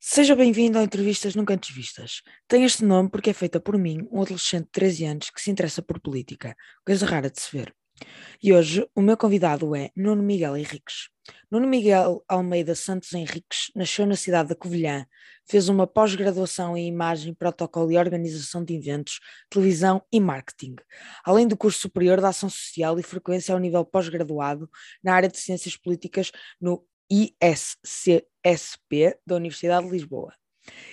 Seja bem-vindo ao Entrevistas Nunca Antes Vistas. Tem este nome porque é feita por mim, um adolescente de 13 anos que se interessa por política, coisa rara de se ver. E hoje o meu convidado é Nuno Miguel Henriques. Nuno Miguel Almeida Santos Henriques nasceu na cidade da Covilhã, fez uma pós-graduação em Imagem, Protocolo e Organização de Eventos, Televisão e Marketing, além do curso superior de Ação Social e Frequência ao nível pós-graduado na área de Ciências Políticas no ISCSP da Universidade de Lisboa.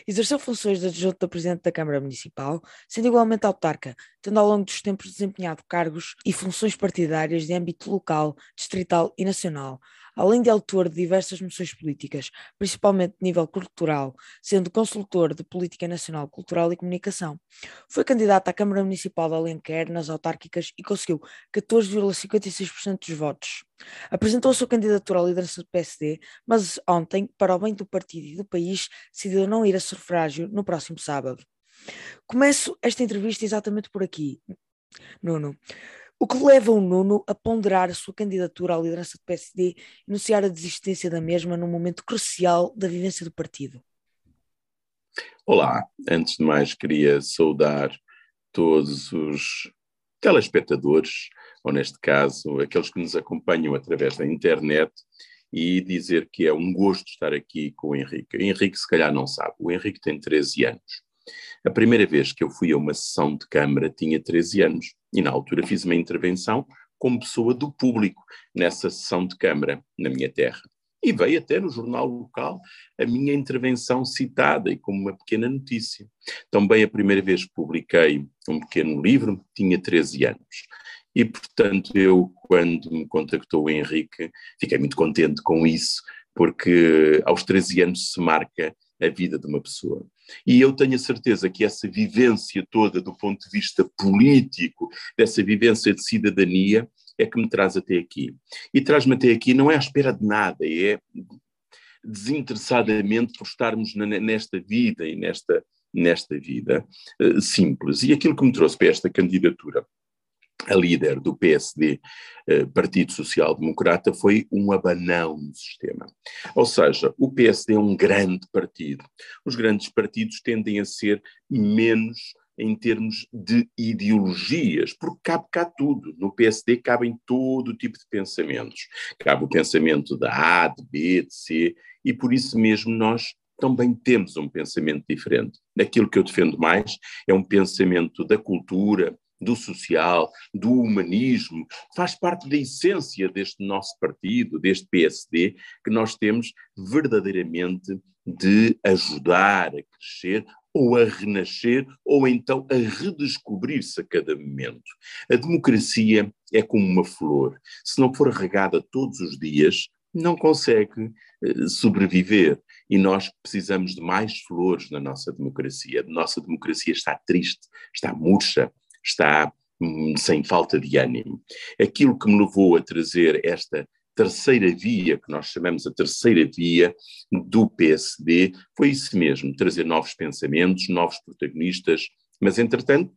Exerceu funções de adjunto da Presidente da Câmara Municipal, sendo igualmente autarca, tendo ao longo dos tempos desempenhado cargos e funções partidárias de âmbito local, distrital e nacional, além de autor de diversas moções políticas, principalmente de nível cultural, sendo consultor de Política Nacional Cultural e Comunicação. Foi candidato à Câmara Municipal de Alenquer nas autárquicas e conseguiu 14,56% dos votos. Apresentou a sua candidatura à liderança do PSD, mas ontem, para o bem do partido e do país, decidiu não ir a sufrágio no próximo sábado. Começo esta entrevista exatamente por aqui. Nuno, o que leva o Nuno a ponderar a sua candidatura à liderança do PSD e anunciar a desistência da mesma num momento crucial da vivência do partido? Olá, antes de mais queria saudar todos os telespectadores, ou neste caso, aqueles que nos acompanham através da internet, e dizer que é um gosto estar aqui com o Henrique. O Henrique, se calhar, não sabe, o Henrique tem 13 anos. A primeira vez que eu fui a uma sessão de Câmara tinha 13 anos e, na altura, fiz uma intervenção como pessoa do público nessa sessão de Câmara, na minha terra. E veio até no jornal local a minha intervenção citada e como uma pequena notícia. Também a primeira vez que publiquei um pequeno livro, tinha 13 anos. E, portanto, eu, quando me contactou o Henrique, fiquei muito contente com isso, porque aos 13 anos se marca a vida de uma pessoa. E eu tenho a certeza que essa vivência toda, do ponto de vista político, dessa vivência de cidadania, é que me traz até aqui. E traz-me até aqui não é à espera de nada, é desinteressadamente por estarmos nesta vida e nesta, nesta vida uh, simples. E aquilo que me trouxe para esta candidatura a líder do PSD, eh, Partido Social Democrata, foi um abanão no sistema. Ou seja, o PSD é um grande partido. Os grandes partidos tendem a ser menos em termos de ideologias, porque cabe cá tudo. No PSD cabem todo tipo de pensamentos. Cabe o pensamento da A, de B, de C, e por isso mesmo nós também temos um pensamento diferente. Aquilo que eu defendo mais é um pensamento da cultura, do social, do humanismo, faz parte da essência deste nosso partido, deste PSD, que nós temos verdadeiramente de ajudar a crescer ou a renascer, ou então a redescobrir-se a cada momento. A democracia é como uma flor. Se não for regada todos os dias, não consegue eh, sobreviver. E nós precisamos de mais flores na nossa democracia. A nossa democracia está triste, está murcha, está hum, sem falta de ânimo. Aquilo que me levou a trazer esta terceira via, que nós chamamos a terceira via do PSD, foi isso mesmo, trazer novos pensamentos, novos protagonistas, mas entretanto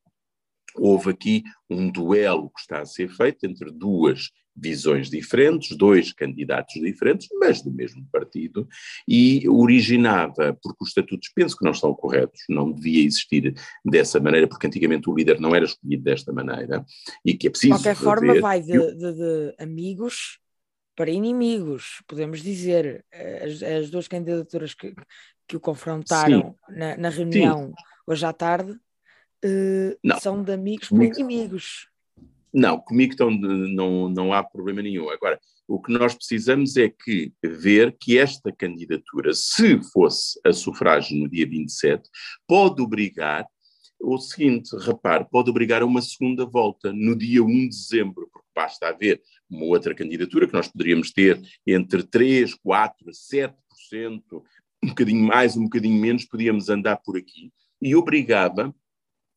houve aqui um duelo que está a ser feito entre duas visões diferentes, dois candidatos diferentes, mas do mesmo partido, e originava, porque os estatutos penso que não estão corretos, não devia existir dessa maneira, porque antigamente o líder não era escolhido desta maneira, e que é preciso. De qualquer forma, vai de, de, de, amigos para inimigos, podemos dizer. As, as duas candidaturas que, que o confrontaram na, na, reunião Sim. hoje à tarde uh, são de amigos para inimigos. Não, comigo então, não, não há problema nenhum. Agora, o que nós precisamos é que ver que esta candidatura, se fosse a sufrágio no dia 27, pode obrigar o seguinte, repare, pode obrigar a uma segunda volta no dia 1 de dezembro, porque basta haver uma outra candidatura que nós poderíamos ter entre 3, 4, 7%, um bocadinho mais, um bocadinho menos, podíamos andar por aqui, e obrigava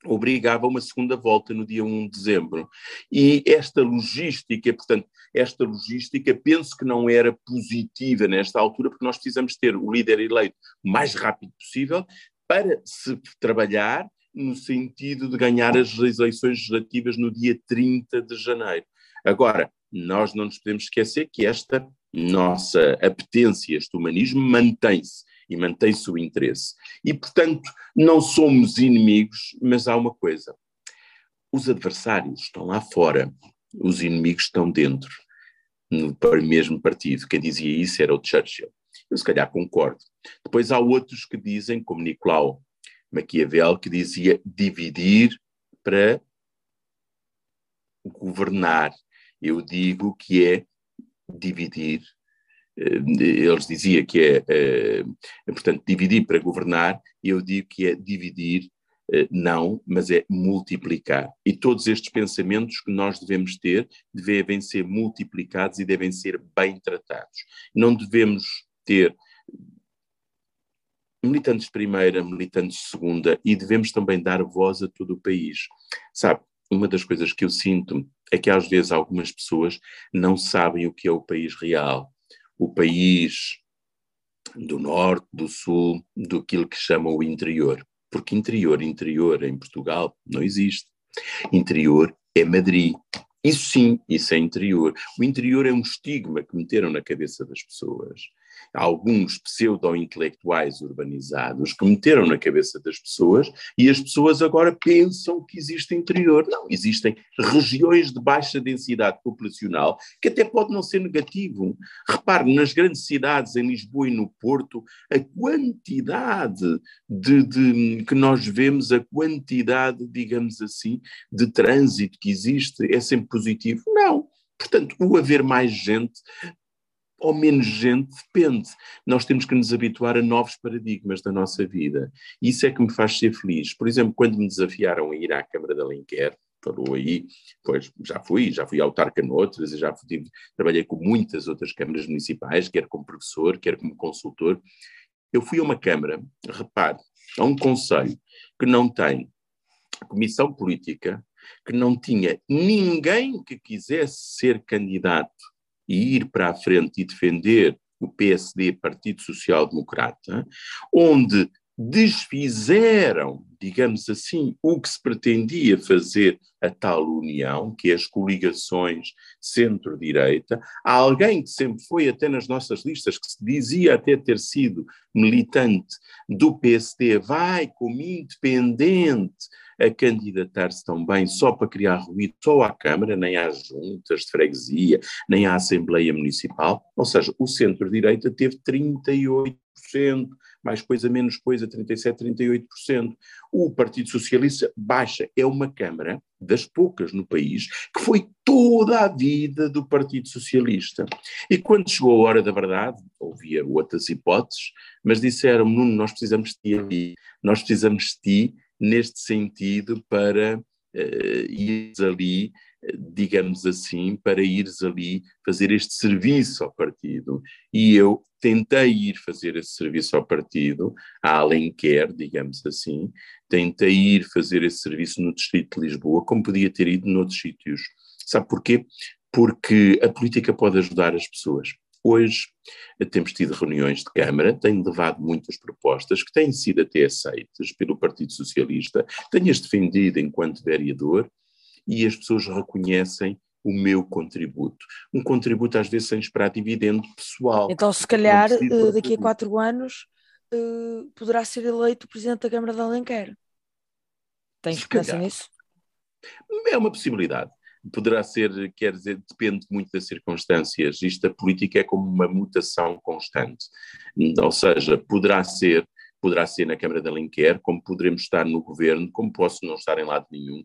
obrigava uma segunda volta no dia 1 de dezembro. E esta logística, portanto, esta logística penso que não era positiva nesta altura, porque nós precisamos ter o líder eleito o mais rápido possível para se trabalhar no sentido de ganhar as eleições legislativas no dia 30 de janeiro. Agora, nós não nos podemos esquecer que esta nossa apetência, este humanismo, mantém-se e mantém-se o interesse. E, portanto, não somos inimigos, mas há uma coisa: os adversários estão lá fora, os inimigos estão dentro, no mesmo partido. Quem dizia isso era o Churchill. Eu, se calhar, concordo. Depois há outros que dizem, como Nicolau Maquiavel, que dizia dividir para governar. Eu digo que é dividir. Eh, eles diziam que é, é, portanto, dividir para governar, eu digo que é dividir, eh, não, mas é multiplicar. E todos estes pensamentos que nós devemos ter devem ser multiplicados e devem ser bem tratados. Não devemos ter militantes de primeira, militantes de segunda, e devemos também dar voz a todo o país. Sabe, uma das coisas que eu sinto é que às vezes algumas pessoas não sabem o que é o país real. O país do norte, do sul, do que chamam o interior. Porque interior, interior em Portugal não existe. Interior é Madrid. Isso sim, isso é interior. O interior é um estigma que meteram na cabeça das pessoas alguns pseudo-intelectuais urbanizados que meteram na cabeça das pessoas e as pessoas agora pensam que existe interior. Não, existem regiões de baixa densidade populacional, que até pode não ser negativo. Repare, nas grandes cidades, em Lisboa e no Porto, a quantidade de, de que nós vemos, a quantidade, digamos assim, de trânsito que existe é sempre positivo? Não. Portanto, o haver mais gente ou menos gente, depende. Nós temos que nos habituar a novos paradigmas da nossa vida. Isso é que me faz ser feliz. Por exemplo, quando me desafiaram a ir à Câmara da Alenquer, falou aí, pois já fui, já fui autarca noutras, já fui, trabalhei com muitas outras câmaras municipais, quer como professor, quer como consultor. Eu fui a uma câmara, repare, a um conselho que não tem comissão política, que não tinha ninguém que quisesse ser candidato e ir para a frente e defender o PSD, Partido Social Democrata, onde desfizeram, digamos assim, o que se pretendia fazer a tal união, que é as coligações centro-direita. Há alguém que sempre foi até nas nossas listas, que se dizia até ter sido militante do PSD, vai como independente a candidatar-se também só para criar ruído, só à Câmara, nem às juntas de freguesia, nem à Assembleia Municipal. Ou seja, o centro-direita teve 38%, mais coisa, menos coisa, 37%, 38%. O Partido Socialista baixa. É uma Câmara das poucas no país que foi toda a vida do Partido Socialista. E quando chegou a hora da verdade, ouvia outras hipóteses, mas disseram Nuno, nós precisamos de ti ali, nós precisamos de ti neste sentido para uh, ires ali, digamos assim, para ires ali fazer este serviço ao partido. E eu tentei ir fazer esse serviço ao partido, a Alenquer, digamos assim, tentei ir fazer esse serviço no Distrito de Lisboa, como podia ter ido noutros sítios. Sabe porquê? Porque a política pode ajudar as pessoas. Hoje temos tido reuniões de Câmara, tenho levado muitas propostas que têm sido até aceitas pelo Partido Socialista, tenho-as defendido enquanto vereador e as pessoas reconhecem o meu contributo. Um contributo às vezes sem esperar dividendo pessoal. Então se calhar eh, daqui a quatro anos uh, poderá ser eleito Presidente da Câmara de Alenquer. Tens esperança nisso? É uma possibilidade poderá ser, quer dizer, depende muito das circunstâncias. Isto, a política é como uma mutação constante. Ou seja, poderá ser, poderá ser na Câmara da Alenquer, como poderemos estar no governo, como posso não estar em lado nenhum.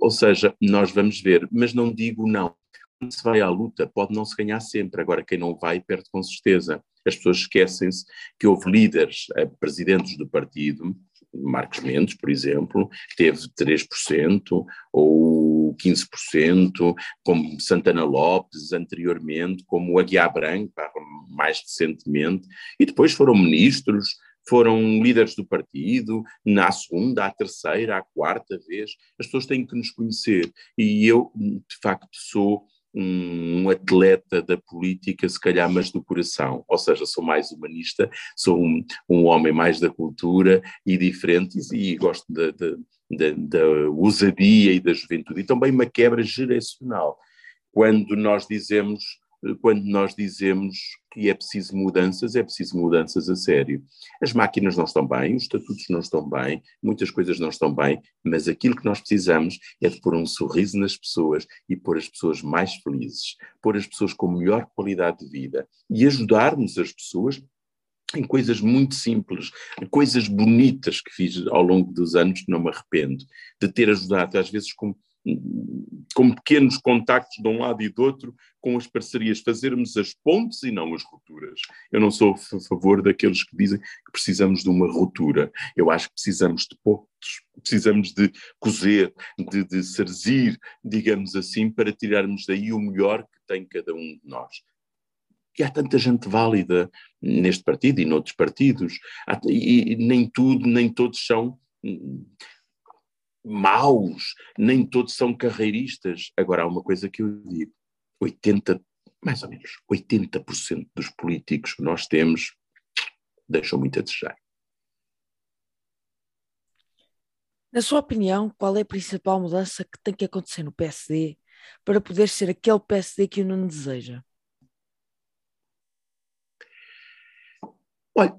Ou seja, nós vamos ver, mas não digo não. Quando se vai à luta, pode não se ganhar sempre. Agora, quem não vai, perde com certeza. As pessoas esquecem-se que houve líderes, eh, presidentes do partido, Marcos Mendes, por exemplo, teve 3%, ou 15%, como Santana Lopes anteriormente, como Aguiar Branco, mais recentemente, e depois foram ministros, foram líderes do partido, na segunda, à terceira, à quarta vez. As pessoas têm que nos conhecer. E eu, de facto, sou um, atleta da política, se calhar, mas do coração. Ou seja, sou mais humanista, sou um, um homem mais da cultura e diferente, e, gosto de, da, da ousadia e da juventude, e também uma quebra geracional. Quando nós dizemos quando nós dizemos que é preciso mudanças, é preciso mudanças a sério. As máquinas não estão bem, os estatutos não estão bem, muitas coisas não estão bem, mas aquilo que nós precisamos é de pôr um sorriso nas pessoas e pôr as pessoas mais felizes, pôr as pessoas com melhor qualidade de vida e ajudarmos as pessoas em coisas muito simples, coisas bonitas que fiz ao longo dos anos que não me arrependo, de ter ajudado, às vezes com com pequenos contactos de um lado e do outro, com as parcerias, fazermos as pontes e não as rupturas. Eu não sou a favor daqueles que dizem que precisamos de uma ruptura. Eu acho que precisamos de pontes, precisamos de cozer, de, de sarzir, digamos assim, para tirarmos daí o melhor que tem cada um de nós. E há tanta gente válida neste partido e noutros partidos, e nem tudo, nem todos são maus, nem todos são carreiristas. Agora, há uma coisa que eu digo: 80, mais ou menos, 80% dos políticos que nós temos deixam muito a desejar. Na sua opinião, qual é a principal mudança que tem que acontecer no PSD para poder ser aquele PSD que o não deseja? Olha,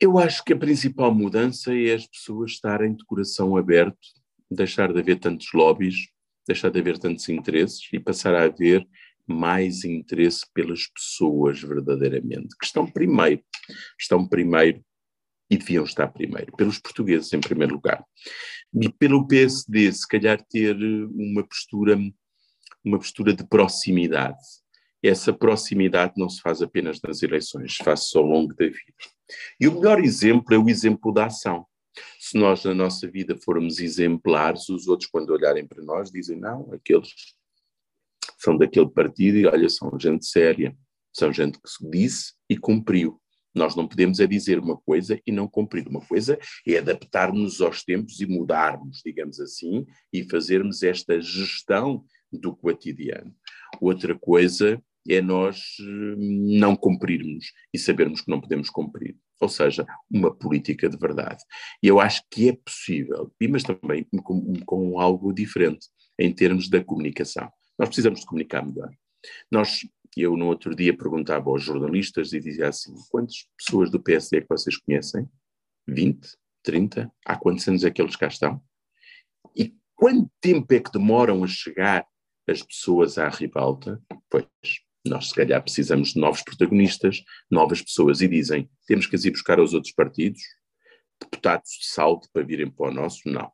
eu acho que a principal mudança é as pessoas estarem de coração aberto deixar de haver tantos lobbies, deixar de haver tantos interesses e passar a haver mais interesse pelas pessoas verdadeiramente, que estão primeiro, estão primeiro e deviam estar primeiro, pelos portugueses em primeiro lugar. E pelo PSD, se calhar ter uma postura, uma postura de proximidade. Essa proximidade não se faz apenas nas eleições, faz-se ao longo da vida. E o melhor exemplo é o exemplo da ação. Se nós na nossa vida formos exemplares, os outros, quando olharem para nós, dizem: não, aqueles são daquele partido e olha, são gente séria, são gente que se disse e cumpriu. Nós não podemos é dizer uma coisa e não cumprir. Uma coisa é adaptarmos aos tempos e mudarmos, digamos assim, e fazermos esta gestão do cotidiano. Outra coisa é nós hum, não cumprirmos e sabermos que não podemos cumprir ou seja, uma política de verdade. E eu acho que é possível, mas também com, com algo diferente em termos da comunicação. Nós precisamos de comunicar melhor. Nós, eu no outro dia perguntava aos jornalistas e dizia assim: quantas pessoas do PSD é que vocês conhecem? 20? 30? Há quantos anos é que eles cá estão? E quanto tempo é que demoram a chegar as pessoas à ribalta? Pois, nós, se calhar, precisamos de novos protagonistas, novas pessoas, e dizem: temos que as ir buscar aos outros partidos, deputados de salto para virem para o nosso? Não.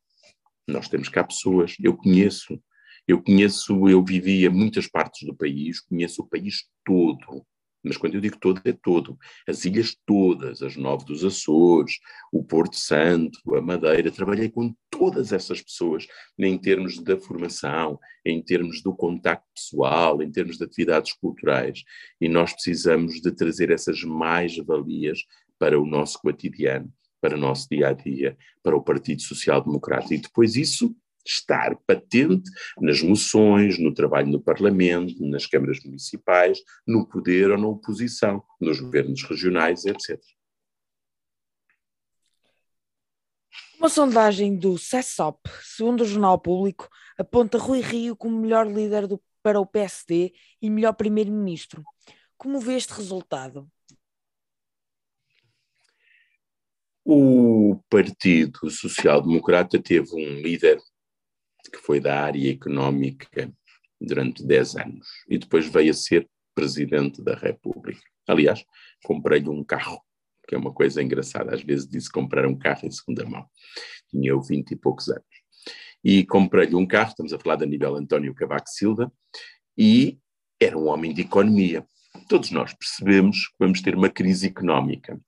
Nós temos cá pessoas, eu conheço, eu conheço, eu vivi em muitas partes do país, conheço o país todo mas quando eu digo todo, é todo. As ilhas todas, as nove dos Açores, o Porto Santo, a Madeira, trabalhei com todas essas pessoas em termos da formação, em termos do contacto pessoal, em termos de atividades culturais. E nós precisamos de trazer essas mais-valias para o nosso cotidiano, para o nosso dia a dia, para o Partido Social Democrata. E depois isso estar patente nas moções, no trabalho no Parlamento, nas câmaras municipais, no poder ou na oposição, nos governos regionais, etc. Uma sondagem do CESOP, segundo o Jornal Público, aponta Rui Rio como melhor líder do, para o PSD e melhor primeiro-ministro. Como vê este resultado? O Partido Social Democrata teve um líder que foi da área económica durante 10 anos e depois veio a ser presidente da República. Aliás, comprei-lhe um carro, que é uma coisa engraçada. Às vezes disse comprar um carro em segunda mão. Tinha eu 20 e poucos anos. E comprei-lhe um carro, estamos a falar da nível António Cavaco Silva, e era um homem de economia. Todos nós percebemos que vamos ter uma crise económica.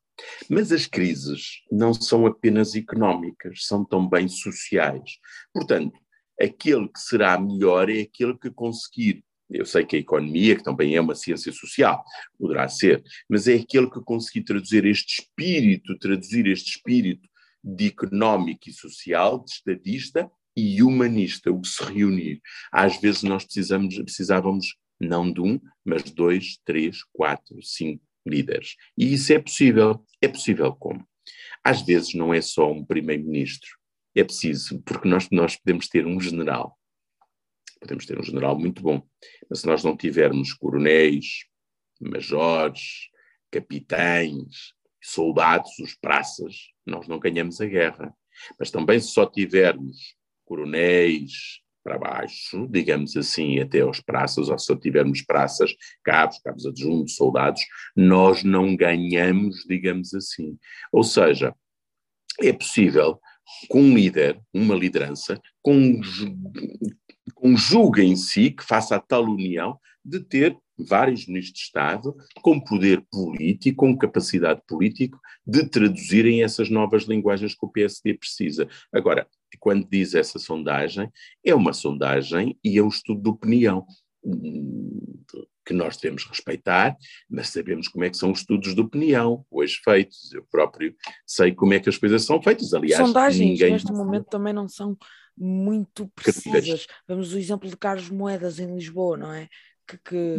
Mas as crises não são apenas económicas, são também sociais. Portanto, aquele que será melhor é aquele que conseguir. Eu sei que a economia, que também é uma ciência social, poderá ser, mas é aquele que conseguir traduzir este espírito, traduzir este espírito de económico e social, de estadista e humanista, o que se reunir. Às vezes nós precisamos, precisávamos não de um, mas dois, três, quatro, cinco líderes. E isso é possível. É possível como? Às vezes não é só um primeiro-ministro, É preciso, porque nós, nós podemos ter um general, podemos ter um general muito bom, mas se nós não tivermos coronéis, majores, capitães, soldados, os praças, nós não ganhamos a guerra. Mas também se só tivermos coronéis para baixo, digamos assim, até aos praças, ou se só tivermos praças, cabos, cabos adjuntos, soldados, nós não ganhamos, digamos assim. Ou seja, é possível com um líder, uma liderança, conjuga em si, que faça a tal união de ter vários ministros de Estado com poder político, com capacidade política de traduzirem essas novas linguagens que o PSD precisa. Agora, quando diz essa sondagem, é uma sondagem e é um estudo de opinião que nós devemos respeitar, mas sabemos como é que são os estudos de opinião, hoje feitos. Eu próprio sei como é que as coisas são feitas. Aliás, sondagens ninguém... neste momento também não são muito precisas. Vemos o exemplo de Carlos Moedas em Lisboa, não é? Que, que,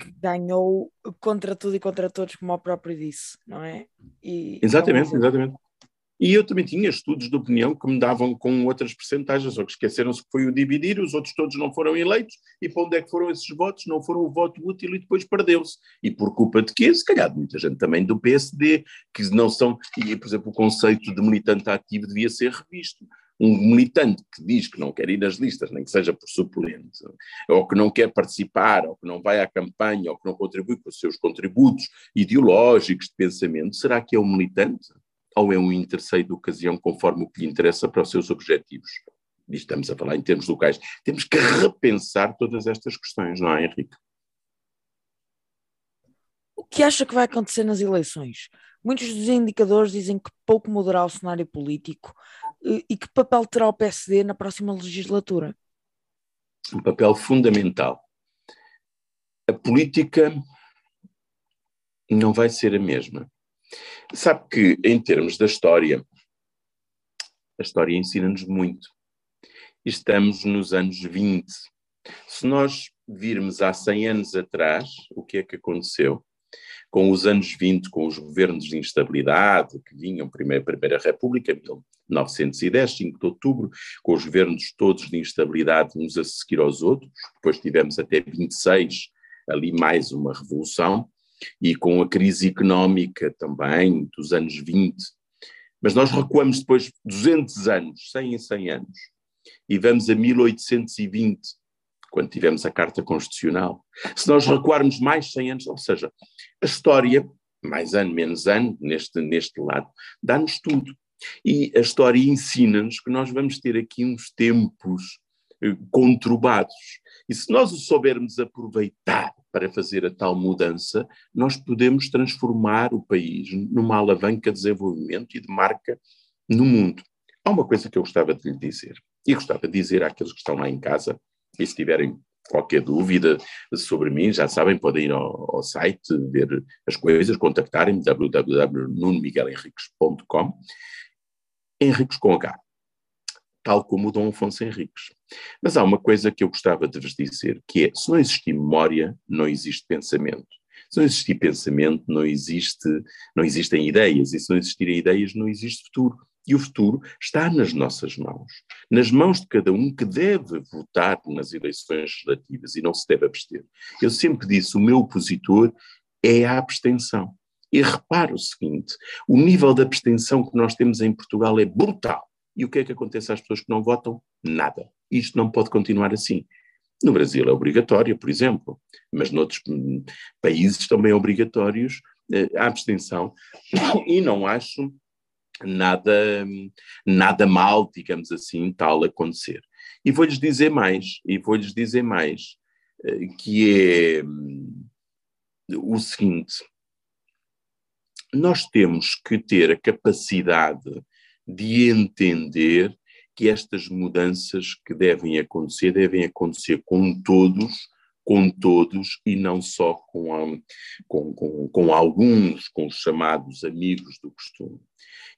que ganhou contra tudo e contra todos, como o próprio disse, não é? E, exatamente, é exatamente. E eu também tinha estudos de opinião que me davam com outras percentagens, só que esqueceram-se que foi o dividir, os outros todos não foram eleitos, e para onde é que foram esses votos? Não foram o voto útil e depois perdeu-se. E por culpa de quê? Se calhar de muita gente também do PSD, que não são, e por exemplo o conceito de militante ativo devia ser revisto. Um militante que diz que não quer ir às listas, nem que seja por suplente, ou que não quer participar, ou que não vai à campanha, ou que não contribui com os seus contributos ideológicos de pensamento, será que é um militante? Ou é um interceito de ocasião conforme o que lhe interessa para os seus objetivos? E estamos a falar em termos locais. Temos que repensar todas estas questões, não é, Henrique? O que acha que vai acontecer nas eleições? Muitos dos indicadores dizem que pouco mudará o cenário político e que papel terá o PSD na próxima legislatura? Um papel fundamental. A política não vai ser a mesma. Sabe que, em termos da história, a história ensina-nos muito. Estamos nos anos 20. Se nós virmos há 100 anos atrás, o que é que aconteceu? Com os anos 20, com os governos de instabilidade que vinham, primeira, primeira República, 1910, 5 de outubro, com os governos todos de instabilidade uns a seguir aos outros, depois tivemos até 26, ali mais uma revolução, e com a crise económica também dos anos 20. Mas nós recuamos depois 200 anos, 100 em 100 anos, e vamos a 1820, quando tivemos a Carta Constitucional. Se nós recuarmos mais 100 anos, ou seja, a história, mais ano, menos ano, neste, neste lado, dá-nos tudo. E a história ensina-nos que nós vamos ter aqui uns tempos conturbados. E se nós o soubermos aproveitar para fazer a tal mudança, nós podemos transformar o país numa alavanca de desenvolvimento e de marca no mundo. Há uma coisa que eu gostava de lhe dizer, e gostava de dizer àqueles que estão lá em casa, e se tiverem qualquer dúvida sobre mim, já sabem, podem ir ao, ao site, ver as coisas, contactarem-me, www.nunomiguelenriques.com, Henriques com H tal como o Dom Afonso Henriques. Mas há uma coisa que eu gostava de vos dizer, que é, se não existir memória, não existe pensamento. Se não existir pensamento, não, existe, não existem ideias, e se não existirem ideias, não existe futuro. E o futuro está nas nossas mãos, nas mãos de cada um que deve votar nas eleições legislativas e não se deve abster. Eu sempre disse: o meu opositor é a abstenção. E repare o seguinte: o nível de abstenção que nós temos em Portugal é brutal. E o que é que acontece às pessoas que não votam? Nada. Isto não pode continuar assim. No Brasil é obrigatório, por exemplo, mas noutros países também é obrigatórios eh, a abstenção. E não acho nada, nada mal, digamos assim, tal acontecer. E vou-lhes dizer mais, e vou-lhes dizer mais, eh, que é hum, o seguinte, nós temos que ter a capacidade de entender que estas mudanças que devem acontecer, devem acontecer com todos, com todos e não só com, a, com, com, com alguns, com os chamados amigos do costume.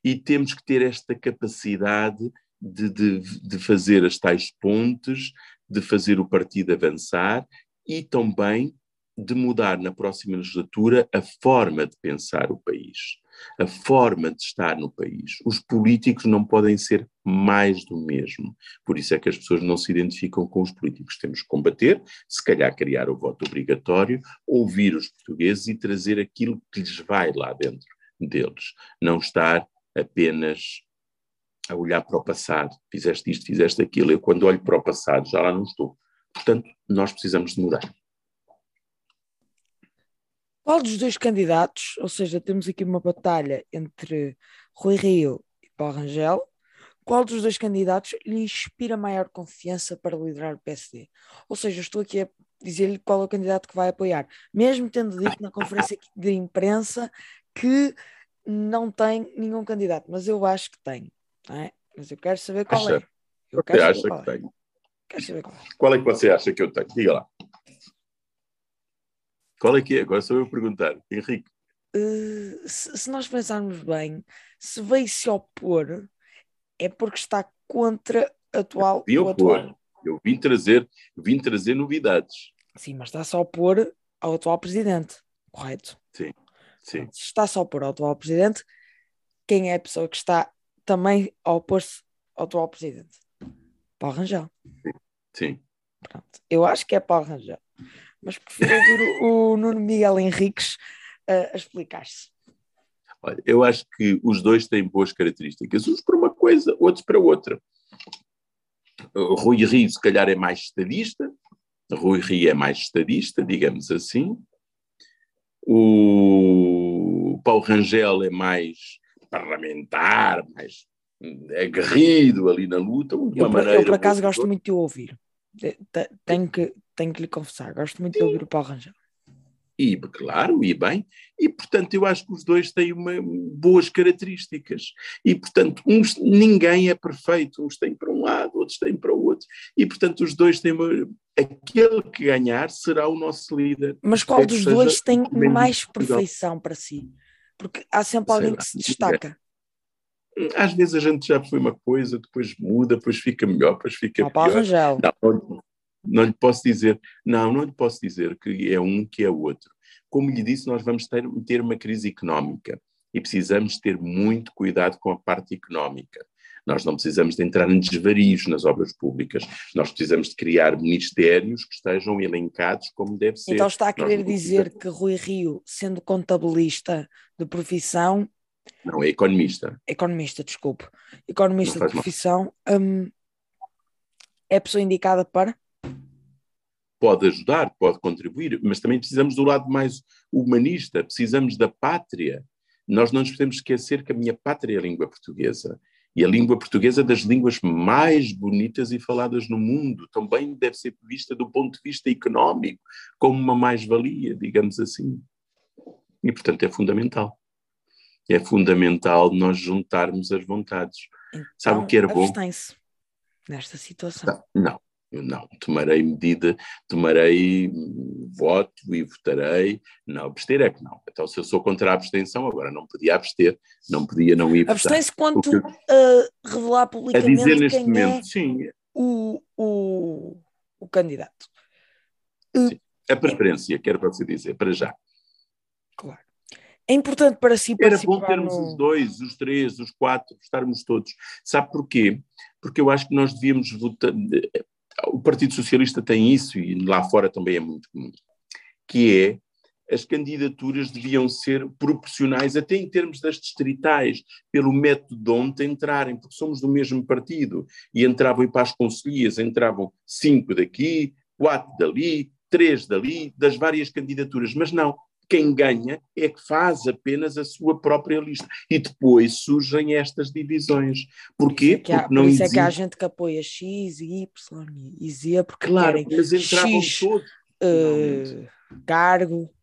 E temos que ter esta capacidade de, de, de fazer as tais pontes, de fazer o partido avançar e também de mudar na próxima legislatura a forma de pensar o país. A forma de estar no país. Os políticos não podem ser mais do mesmo. Por isso é que as pessoas não se identificam com os políticos. Temos que combater, se calhar criar o voto obrigatório, ouvir os portugueses e trazer aquilo que lhes vai lá dentro deles. Não estar apenas a olhar para o passado. Fizeste isto, fizeste aquilo. Eu, quando olho para o passado, já lá não estou. Portanto, nós precisamos de mudar. Qual dos dois candidatos, ou seja, temos aqui uma batalha entre Rui Rio e Paulo Rangel, qual dos dois candidatos lhe inspira maior confiança para liderar o PSD? Ou seja, estou aqui a dizer-lhe qual é o candidato que vai apoiar, mesmo tendo dito na conferência de imprensa que não tem nenhum candidato, mas eu acho que tem, é? Mas eu quero saber qual acha, é. Eu quero acha que é. tem? Quero saber qual é. Qual é que você acha que eu tenho? Diga lá. Qual é que é? Agora sou eu a perguntar. Henrique. Uh, se, se, nós pensarmos bem, se veio se opor, é porque está contra atual, eu o atual. Eu vim trazer, vim trazer novidades. Sim, mas está-se a opor ao atual presidente, correto? Sim, sim. Se está-se a opor ao atual presidente, quem é a pessoa que está também a opor-se ao atual presidente? Paulo Rangel. Sim. sim. Pronto. Eu acho que é Paulo Rangel mas prefiro ouvir o, Nuno Miguel Henriques uh, a explicar-se. Olha, eu acho que os dois têm boas características, uns para uma coisa, outros para outra. O Rui Rio, se calhar, é mais estadista, Rui Rio é mais estadista, digamos assim. O Paulo Rangel é mais parlamentar, mais aguerrido ali na luta. eu, eu, por acaso, gosto muito de ouvir. Tenho que, tenho que lhe confessar, gosto muito Sim. de ouvir o Paulo Rangel. E, claro, e bem, e portanto eu acho que os dois têm uma, boas características. E portanto, uns, ninguém é perfeito, uns têm para um lado, outros têm para o outro. E portanto, os dois têm uma, aquele que ganhar será o nosso líder. Mas qual dos dois tem mais perfeição para si? Porque há sempre alguém que se destaca. Às vezes a gente já foi uma coisa, depois muda, depois fica melhor, depois fica não, pior. Rangel. Não, não lhe posso dizer, não, não lhe posso dizer que é um que é o outro. Como lhe disse, nós vamos ter, ter uma crise económica e precisamos ter muito cuidado com a parte económica. Nós não precisamos de entrar em desvarios nas obras públicas. Nós precisamos de criar ministérios que estejam elencados como deve ser. Então está a querer dizer que Rui Rio, sendo contabilista de profissão... Não, é economista. Economista, desculpe. Economista de profissão, hum, é a pessoa indicada para pode ajudar, pode contribuir, mas também precisamos do lado mais humanista, precisamos da pátria. Nós não nos podemos esquecer que a minha pátria é a língua portuguesa. E a língua portuguesa é das línguas mais bonitas e faladas no mundo. Também deve ser vista do ponto de vista económico, como uma mais-valia, digamos assim. E, portanto, é fundamental. É fundamental nós juntarmos as vontades. Então, Sabe o que era bom? nesta situação. Não, eu não, tomarei medida, tomarei voto e votarei. Não, abster é que não. Então, se eu sou contra a abstenção, agora não podia abster, não podia não ir Abstém-se quanto a uh, revelar publicamente a dizer neste quem momento, é sim. O, o, o candidato. Sim. A preferência, quero para você dizer, para já. Claro. É importante para si Era bom termos no... os dois, os três, os quatro, estarmos todos. Sabe porquê? Porque eu acho que nós devíamos votar o Partido Socialista tem isso, e lá fora também é muito comum, que é as candidaturas deviam ser proporcionais, até em termos das distritais, pelo método de onde entrarem, porque somos do mesmo partido, e entravam para as conselhias, entravam cinco daqui, quatro dali, três dali, das várias candidaturas, mas não, quem ganha é que faz apenas a sua própria lista. E depois surgem estas divisões. Porquê? Por isso é que há, porque não por isso existe... é que há gente que apoia X e Y e Z, porque claro, querem mas entravam X, todos. Uh, cargo.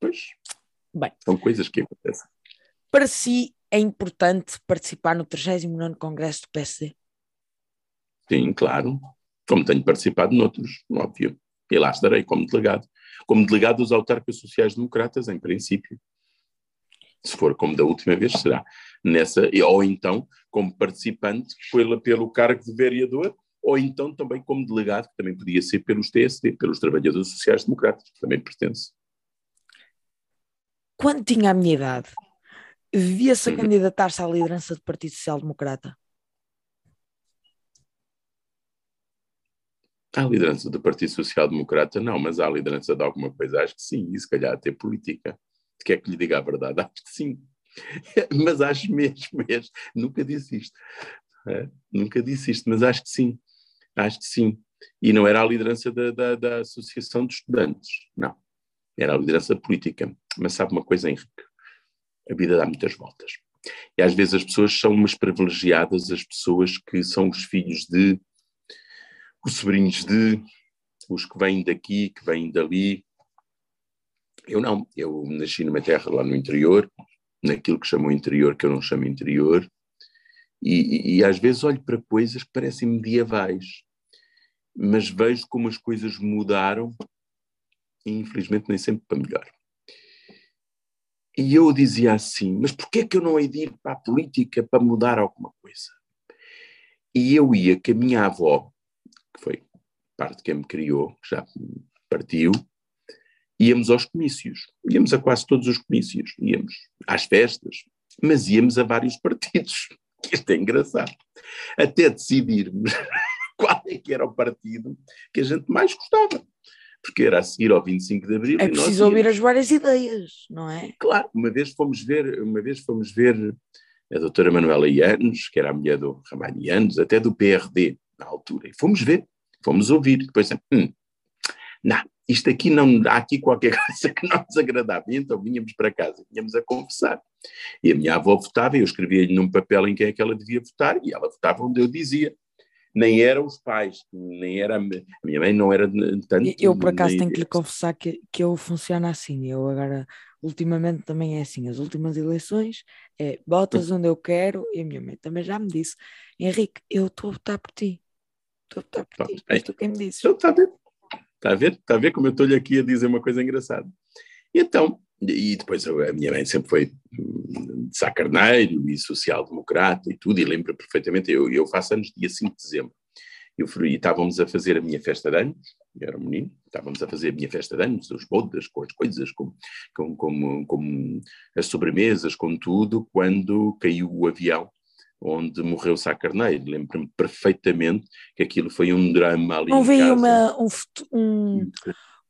Pois. Bem. São coisas que acontecem. Para si é importante participar no 39 Congresso do PSD? Sim, claro. Como tenho participado noutros, óbvio. E lá estarei como delegado como delegado dos autarcas sociais-democratas, em princípio. Se for como da última vez, será nessa, ou então como participante pelo, pelo cargo de vereador, ou então também como delegado, que também podia ser pelos TSD, pelos Trabalhadores Sociais Democratas, que também pertence. quando tinha a minha idade, via-se a uhum. candidatar-se à liderança do Partido Social Democrata? À liderança do Partido Social Democrata, não, mas à liderança de alguma coisa, acho que sim, e se calhar até política. Quer que lhe diga a verdade? Acho que sim. mas acho mesmo, mesmo. Nunca disse isto. É, nunca disse isto, mas acho que sim. Acho que sim. E não era a liderança da, da, da Associação de Estudantes, não. Era a liderança política. Mas sabe uma coisa, Henrique? A vida dá muitas voltas. E às vezes as pessoas são umas privilegiadas, as pessoas que são os filhos de, os sobrinhos de, os que vêm daqui, que vêm dali. Eu não, eu nasci numa terra lá no interior, naquilo que chamam interior, que eu não chamo interior, e, e, e às vezes olho para coisas que parecem medievais, mas vejo como as coisas mudaram e infelizmente nem sempre para melhor. E eu dizia assim, mas porquê é que eu não hei de ir para a política para mudar alguma coisa? E eu ia com a minha avó, parte de quem me criou, que já partiu, íamos aos comícios, íamos a quase todos os comícios, íamos às festas, mas íamos a vários partidos. Isto é engraçado. Até decidirmos qual é que era o partido que a gente mais gostava. Porque era a seguir ao 25 de Abril. É preciso ouvir as várias ideias, não é? Claro, uma vez fomos ver, uma vez fomos ver a doutora Manuela Ianes, que era a mulher do Ramalho Ianes, até do PRD, na altura, e fomos ver, fomos ouvir, depois, hum, não, isto aqui não, há aqui qualquer coisa que não nos agradava, e então vinhamos para casa, vinhamos a conversar, e a minha avó votava, e eu escrevia-lhe num papel em quem é que ela devia votar, e ela votava onde eu dizia, nem eram os pais, nem era a minha mãe não era tanto. Eu por acaso tenho que lhe confessar que, que eu funciono assim, eu agora ultimamente também é assim, as últimas eleições é botas onde eu quero e a minha mãe também já me disse, Henrique, eu estou a votar por ti, estou ti, és tu quem me disse. Está a ver? Está a ver? Está a ver como eu estou-lhe aqui a dizer uma coisa engraçada. E então, e depois a minha mãe sempre foi de sacarneiro e social-democrata e tudo, e lembro perfeitamente, eu, eu faço anos dia 5 de dezembro, eu fui, estávamos a fazer a minha festa de anos, eu era um menino, estávamos a fazer a minha festa de anos, os bodas, com as coisas, com, com, com, com as sobremesas, com tudo, quando caiu o avião onde morreu Sá Carneiro. Lembro-me perfeitamente que aquilo foi um drama ali Não veio uma, um, um,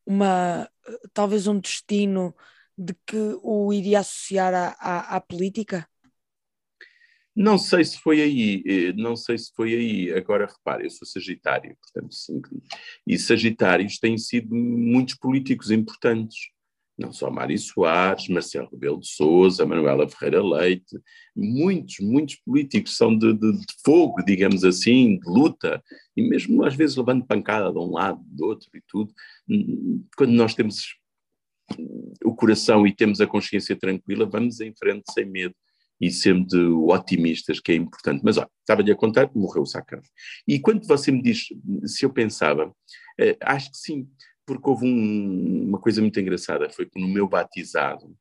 uma, talvez um destino de que o iria associar à, à, à, política? Não sei se foi aí, eh, não sei se foi aí. Agora repare, eu sou Sagitário, portanto, sim, e Sagitários têm sido muitos políticos importantes. Não só Mário Soares, Marcelo Rebelo de Souza, Manuela Ferreira Leite, muitos, muitos políticos são de, de, de, fogo, digamos assim, de luta, e mesmo às vezes levando pancada de um lado, do outro e tudo. Quando nós temos o coração e temos a consciência tranquila, vamos em frente sem medo e sendo otimistas, que é importante. Mas olha, estava-lhe a contar, morreu o Sacra. E quando você me diz se eu pensava, eh, acho que sim, porque houve um, uma coisa muito engraçada, foi que no meu batizado,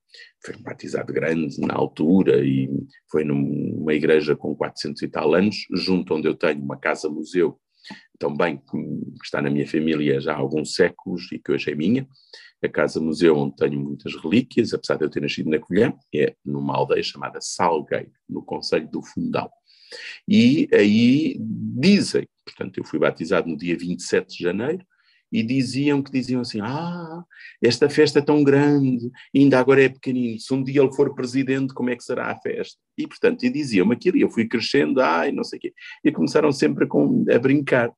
foi um batizado grande na altura e foi numa igreja com 400 e tal anos, junto onde eu tenho uma casa-museu, também que está na minha família já há alguns séculos e que hoje é minha, a Casa Museu, onde tenho muitas relíquias, apesar de eu ter nascido na Colhã, é numa aldeia chamada Salgueiro, no Conselho do Fundão. E aí dizem, portanto, eu fui batizado no dia 27 de janeiro, e diziam que diziam assim: Ah, esta festa é tão grande, ainda agora é pequenino, se um dia ele for presidente, como é que será a festa? E portanto, e diziam-me aquilo, e eu fui crescendo, ai, não sei o quê, e começaram sempre com, a brincar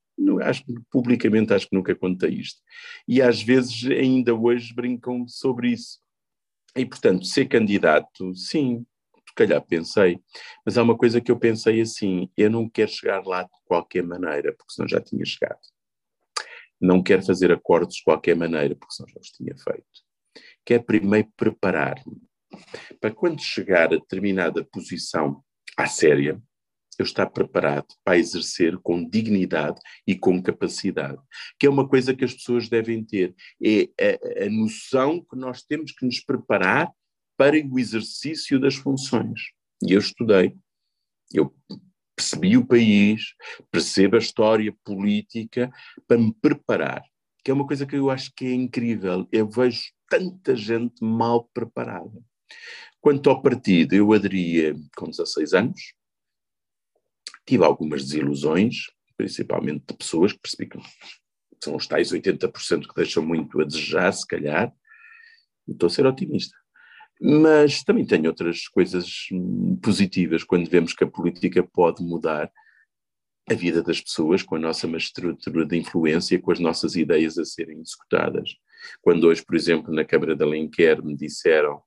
acho que publicamente acho que nunca contei isto. E às vezes ainda hoje brincam sobre isso. E portanto, ser candidato, sim, se calhar pensei, mas há uma coisa que eu pensei assim: eu não quero chegar lá de qualquer maneira, porque senão já tinha chegado. Não quero fazer acordos de qualquer maneira, porque senão já os tinha feito. Quero primeiro preparar-me para quando chegar a determinada posição à séria, eu estar preparado para exercer com dignidade e com capacidade, que é uma coisa que as pessoas devem ter, é a, a noção que nós temos que nos preparar para o exercício das funções. E eu estudei, eu percebi o país, percebo a história política para me preparar, que é uma coisa que eu acho que é incrível. Eu vejo tanta gente mal preparada. Quanto ao partido, eu aderia com 16 anos, tive algumas desilusões, principalmente de pessoas que percebi que são os tais 80% que deixam muito a desejar, se calhar, estou a ser otimista. Mas também tenho outras coisas positivas quando vemos que a política pode mudar a vida das pessoas com a nossa estrutura de influência, com as nossas ideias a serem executadas. Quando hoje, por exemplo, na Câmara da Lenquer me disseram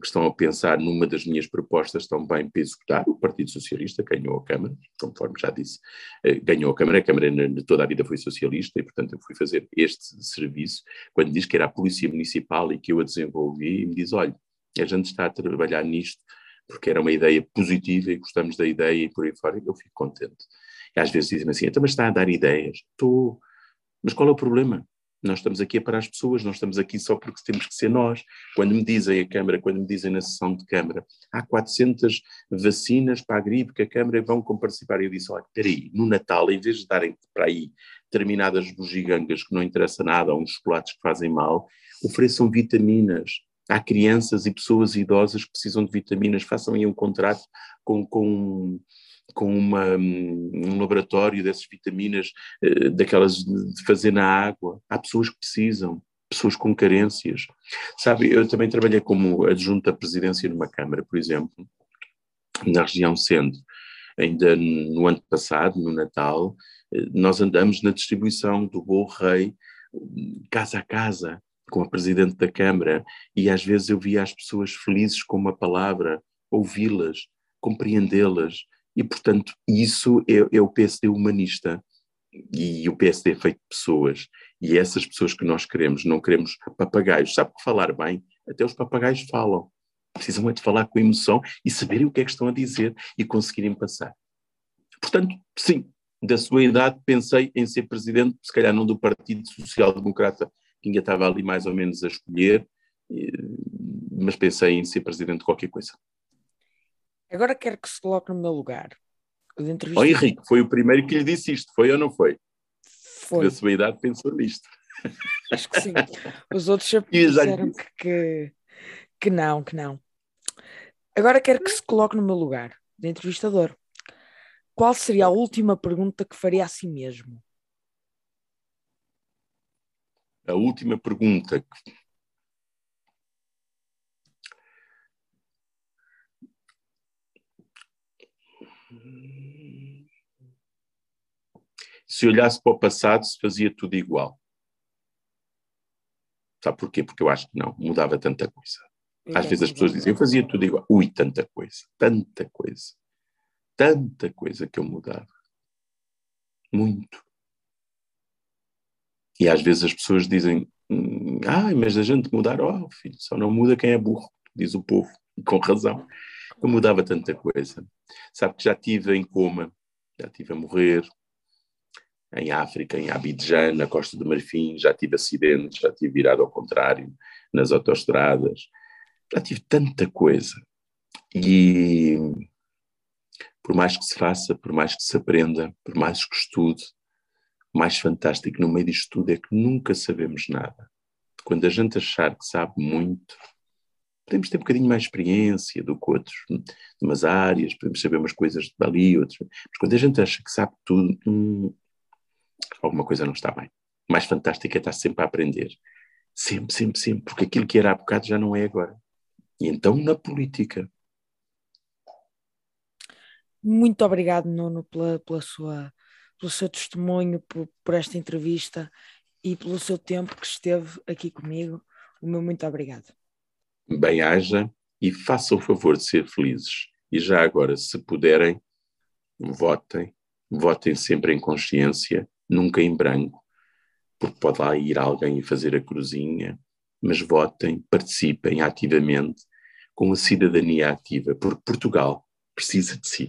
que estão a pensar numa das minhas propostas também para executar, o Partido Socialista ganhou a Câmara, conforme já disse, eh, ganhou a Câmara, a Câmara toda a vida foi socialista e, portanto, eu fui fazer este serviço, quando diz que era a Polícia Municipal e que eu a desenvolvi, e me diz, olha, a gente está a trabalhar nisto porque era uma ideia positiva e gostamos da ideia e por aí fora, eu fico contente. E às vezes dizem assim, então mas está a dar ideias? Estou. Mas qual é o problema? Nós estamos aqui para as pessoas, não estamos aqui só porque temos que ser nós. Quando me dizem a Câmara, quando me dizem na sessão de Câmara, há 400 vacinas para a gripe que a Câmara vão participar. Eu disse, olha, espera aí, no Natal, em vez de darem para aí determinadas bugigangas que não interessa nada, ou uns chocolates que fazem mal, ofereçam vitaminas. Há crianças e pessoas idosas que precisam de vitaminas, façam aí um contrato com, com com uma, um laboratório dessas vitaminas, eh, daquelas de fazer na água. Há pessoas que precisam, pessoas com carências. Sabe, eu também trabalhei como adjunto à presidência numa Câmara, por exemplo, na região centro. Ainda no ano passado, no Natal, eh, nós andamos na distribuição do bolo rei, casa a casa, com a presidente da Câmara, e às vezes eu via as pessoas felizes com uma palavra, ouvi-las, compreendê-las, e, portanto, isso é, é o PSD humanista. E o PSD é feito de pessoas. E é essas pessoas que nós queremos, não queremos papagaios. Sabe que falar bem, até os papagaios falam. Precisam é de falar com emoção e saberem o que é que estão a dizer e conseguirem passar. Portanto, sim, da sua idade pensei em ser presidente, se calhar não do Partido Social Democrata, que ainda estava ali mais ou menos a escolher, mas pensei em ser presidente de qualquer coisa. Agora quero que se coloque no meu lugar. O Henrique, foi o primeiro que lhe disse isto, foi ou não foi? Foi. Da sua idade pensou nisto. Acho que sim. Os outros sempre disseram que, que, que não, que não. Agora quero que se coloque no meu lugar, de entrevistador. Qual seria a última pergunta que faria a si mesmo? A última pergunta se olhasse para o passado, se fazia tudo igual. Sabe porquê? Porque eu acho que não, mudava tanta coisa. Às vezes as pessoas dizem, eu fazia tudo igual. Ui, tanta coisa, tanta coisa, tanta coisa que eu mudava. Muito. E às vezes as pessoas dizem, ah, mas a gente mudar, oh filho, só não muda quem é burro, diz o povo, com razão. Eu mudava tanta coisa. Sabe que já tive em coma, já tive a morrer, em África, em Abidjan, na Costa do Marfim, já tive acidentes, já tive virado ao contrário nas autoestradas, já tive tanta coisa. E por mais que se faça, por mais que se aprenda, por mais que estude, mais fantástico no meio disto tudo é que nunca sabemos nada. Quando a gente achar que sabe muito, podemos ter um bocadinho mais experiência do que outros, umas áreas, podemos saber umas coisas de ali, outras. Mas quando a gente acha que sabe tudo, hum, alguma coisa não está bem. O mais fantástico é estar sempre a aprender. Sempre, sempre, sempre. Porque aquilo que era há bocado já não é agora. E então na política. Muito obrigado, Nuno, pela, pela sua, pelo seu testemunho, por, por esta entrevista e pelo seu tempo que esteve aqui comigo. O meu muito obrigado. Bem-haja e façam o favor de ser felizes. E já agora, se puderem, votem. Votem sempre em consciência nunca em branco, porque pode lá ir alguém e fazer a cruzinha, mas votem, participem ativamente com a cidadania ativa, porque Portugal precisa de si.